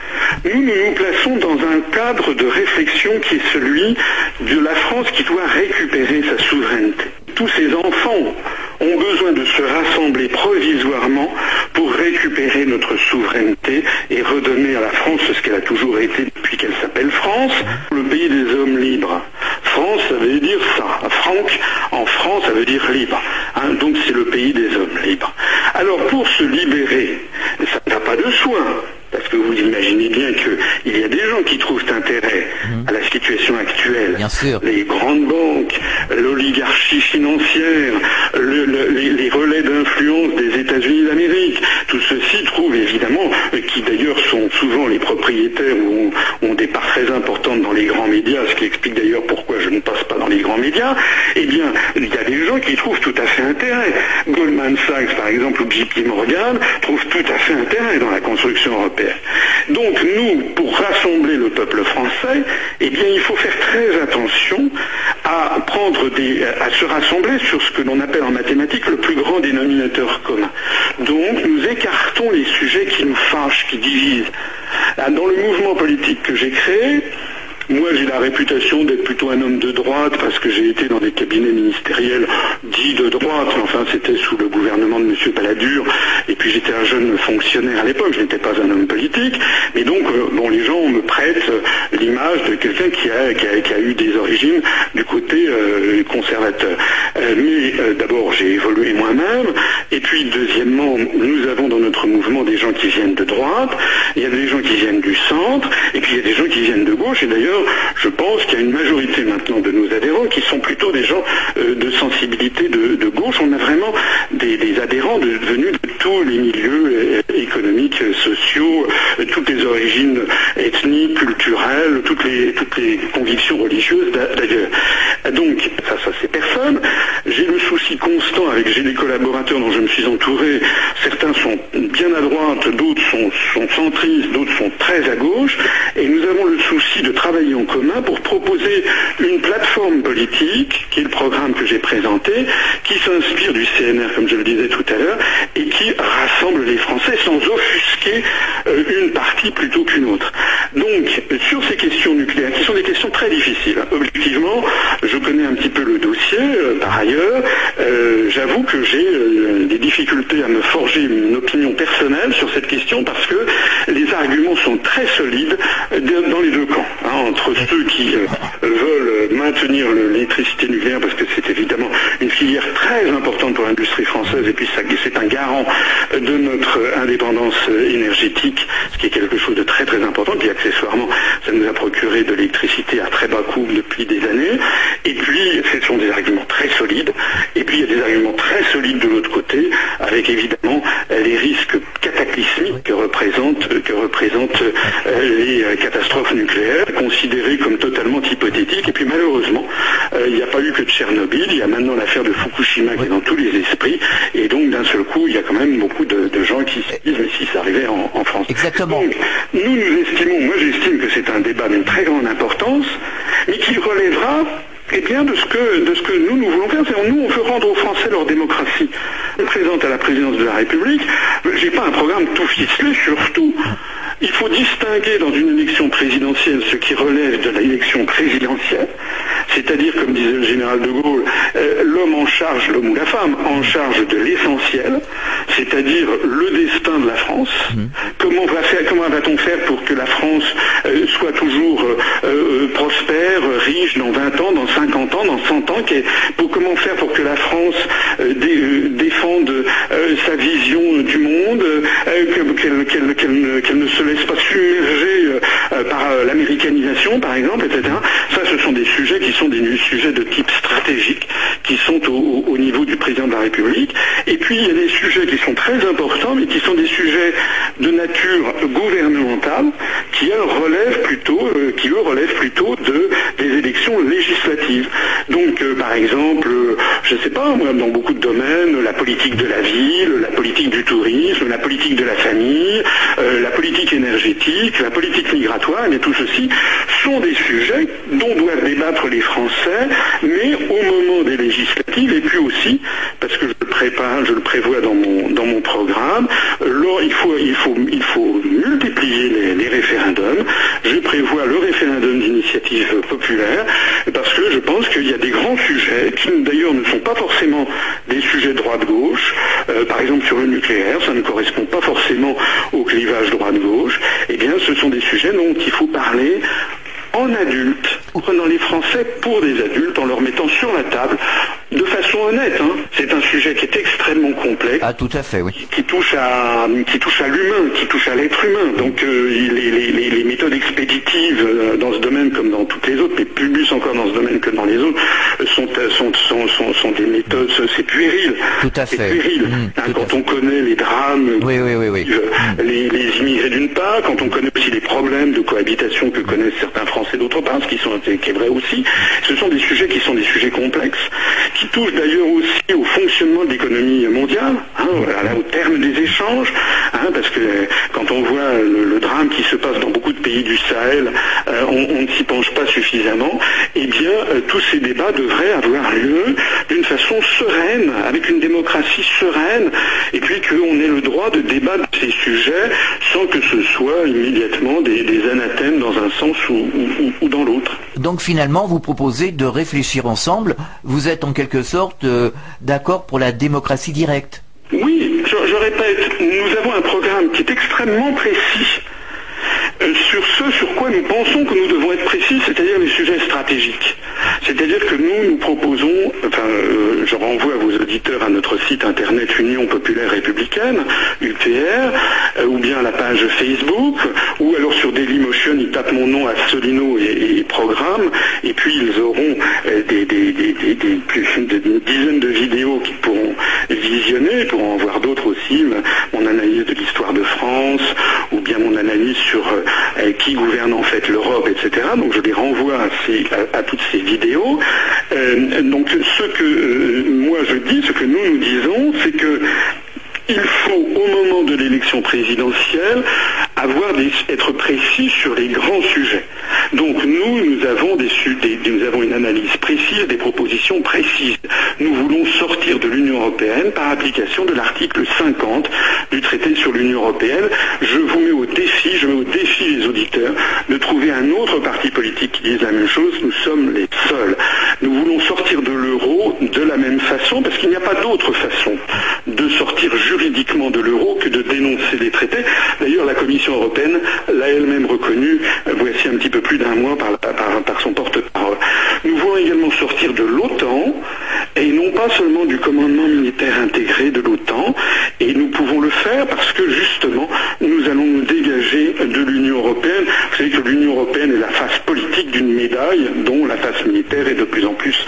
Nous, nous nous plaçons dans un cadre de réflexion qui est celui de la France qui doit récupérer sa souveraineté. Tous ces enfants ont besoin de se rassembler provisoirement pour récupérer notre souveraineté et redonner à la France ce qu'elle a toujours été depuis qu'elle s'appelle France, le pays des hommes libres. France, ça veut dire ça. Franck, en France, ça veut dire libre. Hein. donc c'est le pays des hommes libres. Alors pour se libérer, ça n'a pas de soin. Parce que vous imaginez bien qu'il y a des gens qui trouvent intérêt à la situation actuelle. Bien sûr. Les grandes banques, l'oligarchie financière, les, relais d'influence des États-Unis d'Amérique, tout ceci trouve évidemment, qui d'ailleurs sont souvent les propriétaires ou ont, des parts très importantes dans les grands médias, ce qui explique d'ailleurs pourquoi je ne passe pas les grands médias, eh bien, il y a des gens qui trouvent tout à fait intérêt. Goldman Sachs, par exemple, ou JP Morgan, trouvent tout à fait intérêt dans la construction européenne. Donc nous, pour rassembler le peuple français, eh bien il faut faire très attention à prendre des, à se rassembler sur ce que l'on appelle en mathématiques le plus grand dénominateur commun. Donc nous écartons les sujets qui nous fâchent, qui divisent. Dans le mouvement politique que j'ai créé, moi, j'ai la réputation d'être plutôt un homme de droite parce que j'ai été dans des cabinets ministériels dits de droite. Enfin, c'était sous le gouvernement de M. Balladur. Et puis, j'étais un jeune fonctionnaire à l'époque. Je n'étais pas un homme politique. Mais donc, euh, bon, les gens me prêtent l'image de quelqu'un qui a, eu des origines du côté euh, conservateur. Euh, mais d'abord, j'ai évolué moi-même. Et puis, deuxièmement, nous avons dans notre mouvement des gens qui viennent de droite. Il y a des gens qui viennent du centre. Et puis, il y a des gens qui viennent de gauche. Et d'ailleurs, je pense qu'il y a une majorité maintenant de nos adhérents qui sont plutôt des gens euh, de sensibilité de, gauche. On a vraiment des, adhérents venus de tous les milieux euh, économiques, sociaux, euh, toutes les origines ethniques, culturelles, toutes les, toutes les convictions religieuses d'ailleurs. Donc, ça, ça c'est personne. J'ai le souci constant avec, j'ai des collaborateurs dont je me suis entouré. Certains sont bien à droite, d'autres sont, centristes, d'autres sont très à gauche. Et nous avons le souci de travailler en commun pour proposer une plateforme politique, qui est le programme que j'ai présenté, qui s'inspire du CNR, comme je le disais tout à l'heure, et qui rassemble les Français sans offusquer euh, une partie plutôt qu'une autre. Donc, sur ces questions nucléaires, qui sont des questions très difficiles, objectivement, je connais un petit peu le dossier, euh, par ailleurs, euh, j'avoue que j'ai à me forger une opinion personnelle sur cette question parce que les arguments sont très solides dans les deux camps. Hein, entre ceux qui euh, veulent maintenir l'électricité nucléaire, parce que c'est évidemment une filière très importante pour l'industrie française, et puis c'est un garant de notre indépendance énergétique, ce qui est quelque chose de très très important, puis accessoirement, ça nous a procuré de l'électricité à très bas coût depuis des années, et puis ce sont des arguments très solides, puis il y a des arguments très solides de l'autre côté, avec évidemment les risques cataclysmiques que représentent, que représentent euh, les euh, catastrophes nucléaires, considéré comme totalement hypothétique. Et puis malheureusement, euh, il n'y a pas eu que de Tchernobyl, il y a maintenant l'affaire de Fukushima qui est dans tous les esprits. Et donc d'un seul coup, il y a quand même beaucoup de, gens qui se disent, mais si ça arrivait en, France. Exactement. Donc nous, nous estimons, moi j'estime que c'est un débat d'une très grande importance, mais qui relèvera de ce que, de ce que nous, nous voulons faire, nous, on veut rendre aux Français leur démocratie. Présente à la présidence de la République, je n'ai pas un programme tout ficelé, surtout. Il faut distinguer dans une élection présidentielle ce qui relève de l'élection présidentielle, c'est-à-dire, comme disait le général de Gaulle, euh, l'homme en charge, l'homme ou la femme, en charge de l'essentiel, c'est-à-dire le destin de la France. Mmh. Comment va-t-on faire pour que la France euh, soit toujours euh, prospère, riche dans 20 ans, dans 50 ans, dans 100 ans pour, Comment faire pour que la France défende sa vision du monde, qu'elle ne se laisse pas submerger par l'américanisation, par exemple, etc. Ce sont des sujets qui sont des sujets de type stratégique, qui sont au, niveau du président de la République. Et puis, il y a des sujets qui sont très importants, mais qui sont des sujets de nature gouvernementale, qui eux relèvent plutôt, qui eux relèvent plutôt de, des élections législatives. Donc, par exemple, je ne sais pas, moi, dans beaucoup de domaines, la politique de la ville, la politique du tourisme, la politique de la famille, la politique énergétique, la politique migratoire, mais tout ceci sont des sujets dont doivent débattre les Français, mais au moment des législatives, et puis aussi, parce que je le prépare, je le prévois dans mon, dans mon programme, il, faut, il, faut, il faut multiplier les, référendums. Je prévois le référendum d'initiative populaire, parce que je pense qu'il y a des grands sujets, qui d'ailleurs ne sont pas forcément des sujets droite-gauche, euh, par exemple sur le nucléaire, ça ne correspond pas forcément aux l'extrême gauche, eh bien, ce sont des sujets dont il faut parler en adulte, la Ah, tout à fait, oui. Qui touche à, qui touche à l'humain, qui touche à l'être humain. Donc euh, les, méthodes expéditives euh, dans ce domaine comme dans toutes les autres, mais plus encore dans ce domaine que dans les autres, sont, sont, sont, des méthodes, c'est puéril. Tout à fait. Puéril. Mmh, hein, quand on connaît les drames, oui, oui, oui, euh, les, les immigrés d'une part, quand on connaît aussi les problèmes de cohabitation que connaissent certains Français d'autre part, ce qui, sont, qui est vrai aussi, ce sont des sujets qui sont des sujets complexes, qui touchent d'ailleurs aussi au fonctionnement de l'économie mondiale, hein, au terme des échanges, hein, parce que quand on voit le, drame qui se passe dans beaucoup de pays du Sahel, euh, on, ne s'y penche pas suffisamment, eh bien euh, tous ces débats devraient avoir lieu d'une façon sereine, avec une démocratie sereine, et puis qu'on ait le droit de débattre de ces sujets sans que ce soit immédiatement des, anathèmes dans un sens ou, ou, dans l'autre. Donc finalement, vous proposez de réfléchir ensemble. Vous êtes en quelque sorte euh, d'accord pour la démocratie directe Oui, je, répète, nous avons un programme qui est extrêmement précis euh, sur ce sur quoi nous pensons que nous devons être précis, c'est-à-dire les sujets stratégiques. C'est-à-dire que nous, nous proposons, enfin, euh, je renvoie vos auditeurs à notre site internet Union Populaire Républicaine, UPR, euh, ou bien à la page Facebook, ou alors sur Dailymotion, ils tapent mon nom à Solino et, Programme, et puis ils auront des, dizaines de vidéos qu'ils pourront visionner, pourront en voir d'autres aussi, mon analyse de l'histoire de France, ou bien mon analyse sur euh, qui gouverne en fait l'Europe, etc. Donc je les renvoie à, toutes ces vidéos. Euh, donc ce que euh, moi je dis, ce que nous nous disons, c'est que il faut, au moment de l'élection présidentielle, avoir être précis sur les grands sujets. Donc nous, nous avons une analyse précise, des propositions précises. Nous voulons sortir de l'Union européenne par application de l'article 50 du traité sur l'Union européenne. Je vous mets au défi, je mets au défi les auditeurs de trouver un autre parti politique qui dise la même chose. Nous sommes les seuls. Nous voulons sortir de l'euro de la même façon parce qu'il n'y a pas d'autre façon de l'euro que de dénoncer les traités. D'ailleurs, la Commission européenne l'a elle-même reconnu euh, voici un petit peu plus d'un mois par, par son porte-parole. Nous voulons également sortir de l'OTAN et non pas seulement du commandement militaire intégré de l'OTAN. Et nous pouvons le faire parce que justement, nous allons nous dégager de l'Union européenne. Vous savez que l'Union européenne est la face politique d'une médaille dont la face militaire est de plus en plus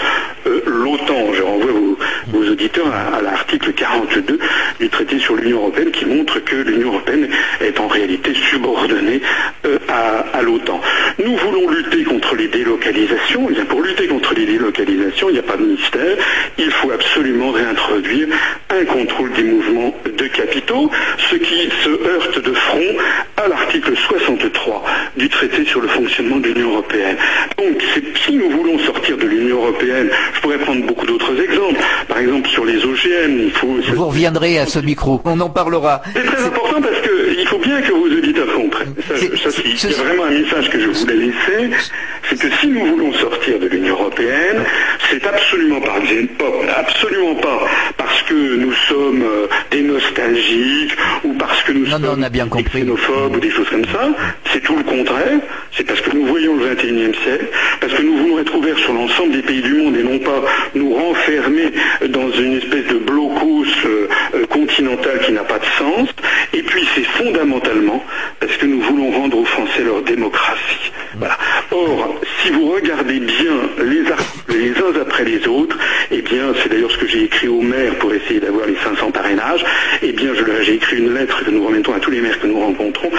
à, l'article 42 du traité sur l'Union européenne qui montre que l'Union européenne est en réalité subordonnée euh, à, l'OTAN. Nous voulons lutter contre les délocalisations. Eh bien, pour lutter contre les délocalisations, il n'y a pas de mystère il faut absolument réintroduire un contrôle des mouvements de capitaux, ce qui se heurte de front à l'article 63 du traité sur le fonctionnement de l'Union européenne. Donc, si nous voulons sortir de l'Union européenne, je pourrais prendre beaucoup d'autres exemples. Par exemple, sur les OGM, il faut... Vous reviendrez à ce micro, on en parlera. C'est très important parce qu'il faut bien que vos auditeurs comprennent. Ça, vraiment un message que je voulais laisser, c'est que si nous voulons sortir de l'Union européenne, c'est absolument pas absolument pas parce que nous sommes euh, des nostalgiques ou parce que nous sommes des xénophobes ou des choses comme ça. C'est tout le contraire. C'est parce que nous voyons le 21e siècle, parce que nous voulons être ouverts sur l'ensemble des pays du monde et non pas nous renfermer dans une espèce de blocos euh, euh, continental qui n'a pas de sens. Et puis c'est fondamentalement parce que nous voulons rendre aux Français leur démocratie. Or, si vous regardez bien les articles les uns après les autres, c'est d'ailleurs ce que j'ai écrit au maire pour essayer d'avoir les 500 parrainages, eh bien, j'ai écrit une lettre que nous remettons à tous les maires que nous rencontrons,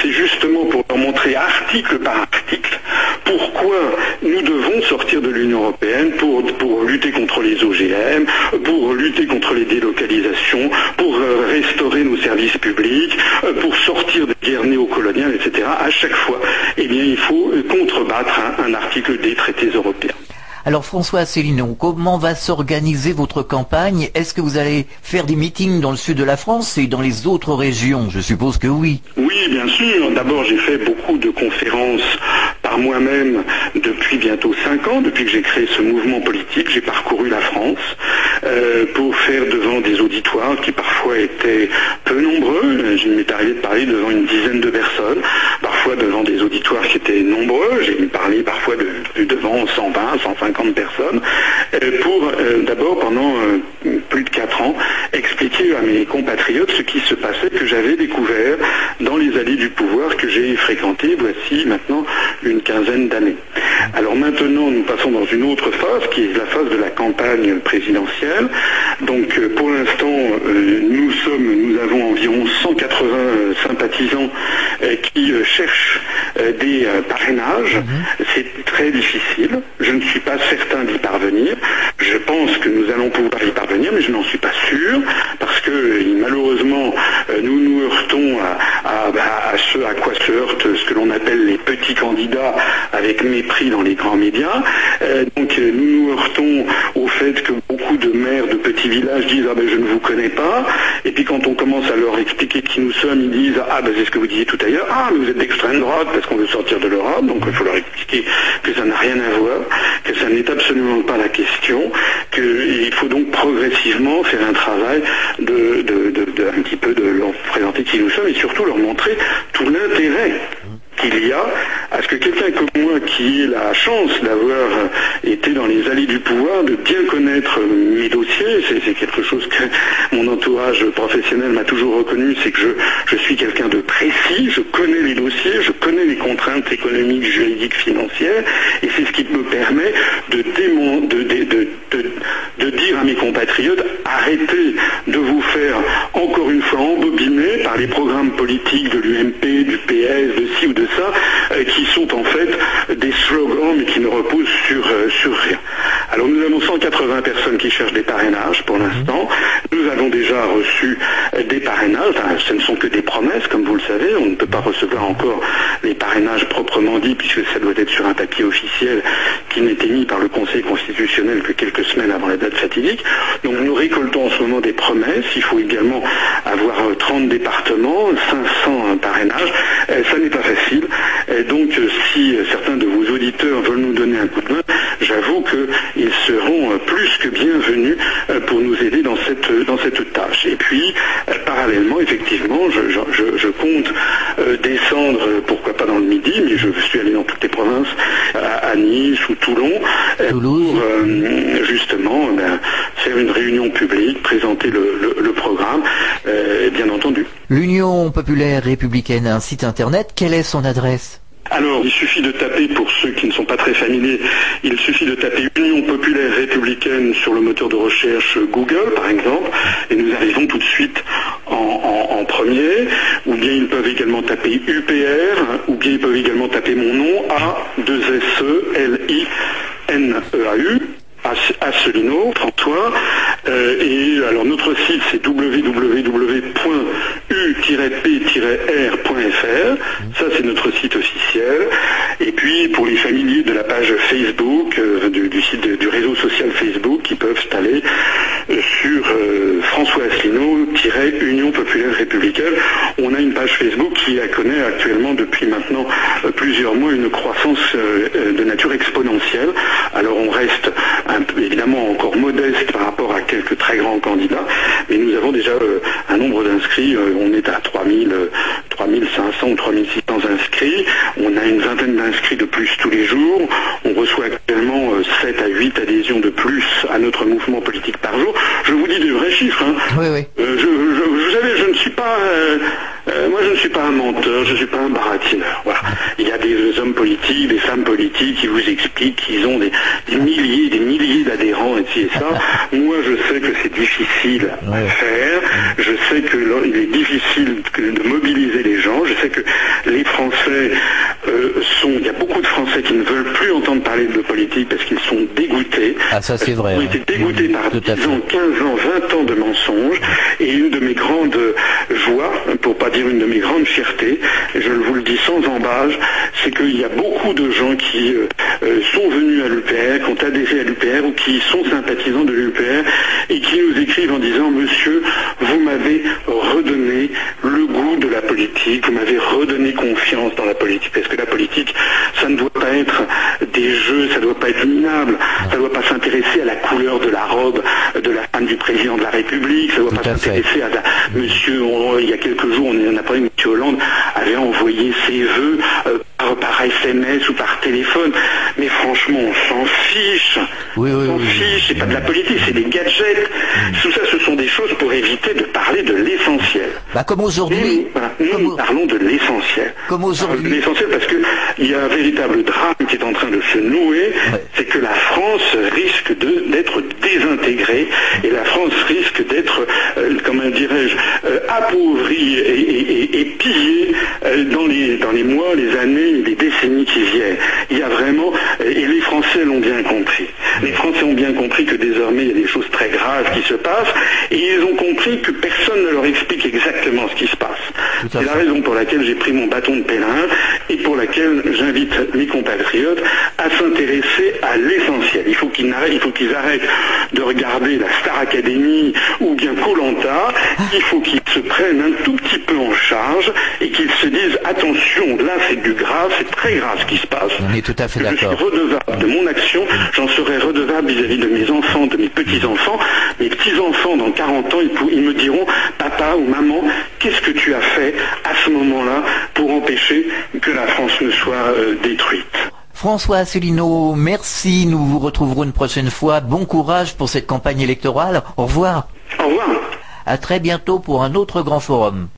c'est justement pour leur montrer article par article pourquoi nous devons sortir de l'Union européenne pour, lutter contre les OGM, pour lutter contre les délocalisations, pour euh, restaurer nos services publics, euh, pour sortir des guerres néocoloniales, etc. À chaque fois, eh il faut contrebattre un article des traités européens. Alors François Asselineau, comment va s'organiser votre campagne? Est-ce que vous allez faire des meetings dans le sud de la France et dans les autres régions? Je suppose que oui. Oui, bien sûr. D'abord, j'ai fait beaucoup de conférences par moi-même depuis bientôt cinq ans, depuis que j'ai créé ce mouvement politique. J'ai parcouru la France pour faire devant des auditoires qui parfois étaient peu nombreux. Il m'est arrivé de parler devant une dizaine de personnes, devant des auditoires qui étaient nombreux. J'ai parlé parfois de, devant 120, 150 personnes, pour d'abord pendant plus de quatre ans expliquer à mes compatriotes ce qui se passait, que j'avais découvert dans les allées du pouvoir que j'ai fréquenté voici maintenant une quinzaine d'années. Alors maintenant, nous passons dans une autre phase qui est la phase de la campagne présidentielle. Donc euh, pour l'instant, euh, nous sommes, nous avons environ 180 sympathisants euh, qui cherchent des parrainages. Mhm. C'est très difficile. Je ne suis pas certain d'y parvenir. Je pense que nous allons pouvoir y parvenir, mais je n'en suis pas sûr parce que malheureusement, nous nous heurtons à, ce à quoi se heurte ce que l'on appelle les petits candidats avec mépris dans les grands médias. Donc nous nous heurtons au fait que beaucoup de maires de petits villages disent ah ben je ne vous connais pas. Et puis quand on commence à leur expliquer qui nous sommes, ils disent ah ben c'est ce que vous disiez tout à l'heure, ah mais vous êtes d'extrême droite parce qu'on veut sortir de l'Europe, donc il faut leur expliquer que ça n'a rien à voir, que ça n'est absolument pas la question, qu'il faut donc progressivement faire un travail de, un petit peu de leur présenter qui nous sommes et surtout leur montrer tout l'intérêt qu'il y a à ce que quelqu'un comme moi qui ait la chance d'avoir été dans les allées du pouvoir, de bien connaître mes dossiers, c'est quelque chose que mon entourage professionnel m'a toujours reconnu, c'est que je, suis quelqu'un de précis, je connais les dossiers, je connais les contraintes économiques, juridiques, financières, et c'est ce qui me permet de, de dire à mes compatriotes, arrêtez de vous faire encore une fois embobiner par les programmes politiques de l'UMP, du PS, de ci ou de ça, euh, qui sont en fait des slogans mais qui ne reposent sur, euh, sur rien. Alors nous avons 180 personnes qui cherchent des parrainages pour l'instant. Nous avons déjà reçu euh, des parrainages. ce ne sont que des promesses, comme vous le savez. On ne peut pas recevoir encore les parrainages proprement dit, puisque ça doit être sur un papier officiel qui n'était mis par le Conseil constitutionnel que quelques semaines avant la date fatidique. Donc nous récoltons en ce moment des promesses. Il faut également avoir 30 départements, 500 parrainages. Ça n'est pas facile. Et donc, euh, si certains de vos auditeurs veulent nous donner un coup de main, j'avoue qu'ils seront euh, plus que bienvenus euh, pour nous aider dans cette, dans cette tâche. Et puis, parallèlement, effectivement, je, compte descendre, pourquoi pas dans le Midi, mais je suis allé dans toutes les provinces, à, Nice ou Toulon, justement ben, faire une réunion publique, présenter le, programme, bien entendu. L'Union populaire républicaine a un site internet. Quelle est son adresse? Alors, il suffit de taper, pour ceux qui ne sont pas très familiers, il suffit de taper Union populaire républicaine sur le moteur de recherche Google, par exemple, et nous arrivons tout de suite en, premier, ou bien ils peuvent également taper UPR, ou bien ils peuvent également taper mon nom, A-2-S-E-L-I-N-E-A-U, Asselineau, François. Euh, et alors notre site c'est www.u-p-r.fr. Ça c'est notre site officiel. Et puis pour les familiers de la page Facebook, euh, du, site du réseau social Facebook, qui peuvent aller euh, sur François Asselineau-Union populaire républicaine. On a une page Facebook qui connaît actuellement depuis maintenant plusieurs mois une croissance de nature exponentielle. Alors on reste évidemment encore modeste par rapport à quelques très grands candidats, mais nous avons déjà euh, un nombre d'inscrits, euh, on est à 3000, 3500 ou 3600 inscrits, on a une vingtaine d'inscrits de plus tous les jours, on reçoit actuellement 7 euh, à 8 adhésions de plus à notre mouvement politique par jour. Je vous dis des vrais chiffres. Hein. Oui, oui. vous savez, je ne suis pas... moi, je ne suis pas un menteur, je ne suis pas un baratineur. Voilà. Il y a des hommes politiques, des femmes politiques qui vous expliquent qu'ils ont des, des milliers, des milliers d'adhérents et et ça. Moi, je sais que c'est difficile à faire. Je sais qu'il est difficile de mobiliser les gens. Je sais que les Français euh, sont... Il y a beaucoup de Français qui ne veulent plus entendre parler de politique parce qu'ils sont dégoûtés. Ah, ça c'est vrai. Ils ont été dégoûtés par 10 ans, 15 ans, 20 ans de mensonges. Et une de mes grandes joies, pour pas dire une de mes grandes fiertés, je vous le dis sans embâge, c'est qu'il y a beaucoup de gens qui euh, euh, sont venus à l'UPR, qui ont adhéré à l'UPR ou qui sont sympathisants de l'UPR et qui nous écrivent en disant Monsieur, vous m'avez redonné le goût la politique, vous m'avez redonné confiance dans la politique, parce que la politique, ça ne doit pas être des jeux, ça ne doit pas être minable, ça ne doit pas s'intéresser à la couleur de la robe de la femme du président de la République, ça ne doit pas s'intéresser à, monsieur, il y a quelques jours, on a appris que M. Hollande avait envoyé ses voeux euh, par, SMS ou par téléphone. Mais franchement, on s'en fiche. Oui, on s'en fiche. C'est pas de la politique, c'est des gadgets. Tout ça, ce sont des choses pour éviter de parler de l'essentiel. Bah, comme aujourd'hui. Nous, parlons de l'essentiel. Comme aujourd'hui. L'essentiel parce qu'il y a un véritable drame qui est en train de se nouer. C'est que la France risque d'être désintégrée et la France risque d'être, euh, comment dirais-je, euh, appauvrie et, pillée euh, dans, les, dans les mois, les années les décennies qui viennent. Il y a vraiment, et les Français l'ont bien compris. Les Français ont bien compris que désormais il y a des choses très graves qui se passent, et ils ont compris que personne ne leur explique exactement ce qui se passe. C'est la raison pour laquelle j'ai pris mon bâton de pèlerin et pour laquelle j'invite mes compatriotes à s'intéresser à l'essentiel. Il faut qu'ils arrêtent, il faut qu'ils arrêtent de regarder la Star Academy ou bien Colanta. Il faut qu'ils se prennent un tout petit peu en charge et qu'ils se disent attention, là c'est du grave c'est très grave ce qui se passe. On est tout à fait d'accord. Je suis redevable de mon action, j'en serai redevable vis-à-vis de mes enfants, de mes petits-enfants. Mes petits-enfants, dans 40 ans, ils, me diront, papa ou maman, qu'est-ce que tu as fait à ce moment-là pour empêcher que la France ne soit euh, détruite? François Asselineau, merci. Nous vous retrouverons une prochaine fois. Bon courage pour cette campagne électorale. Au revoir. Au revoir. À très bientôt pour un autre grand forum.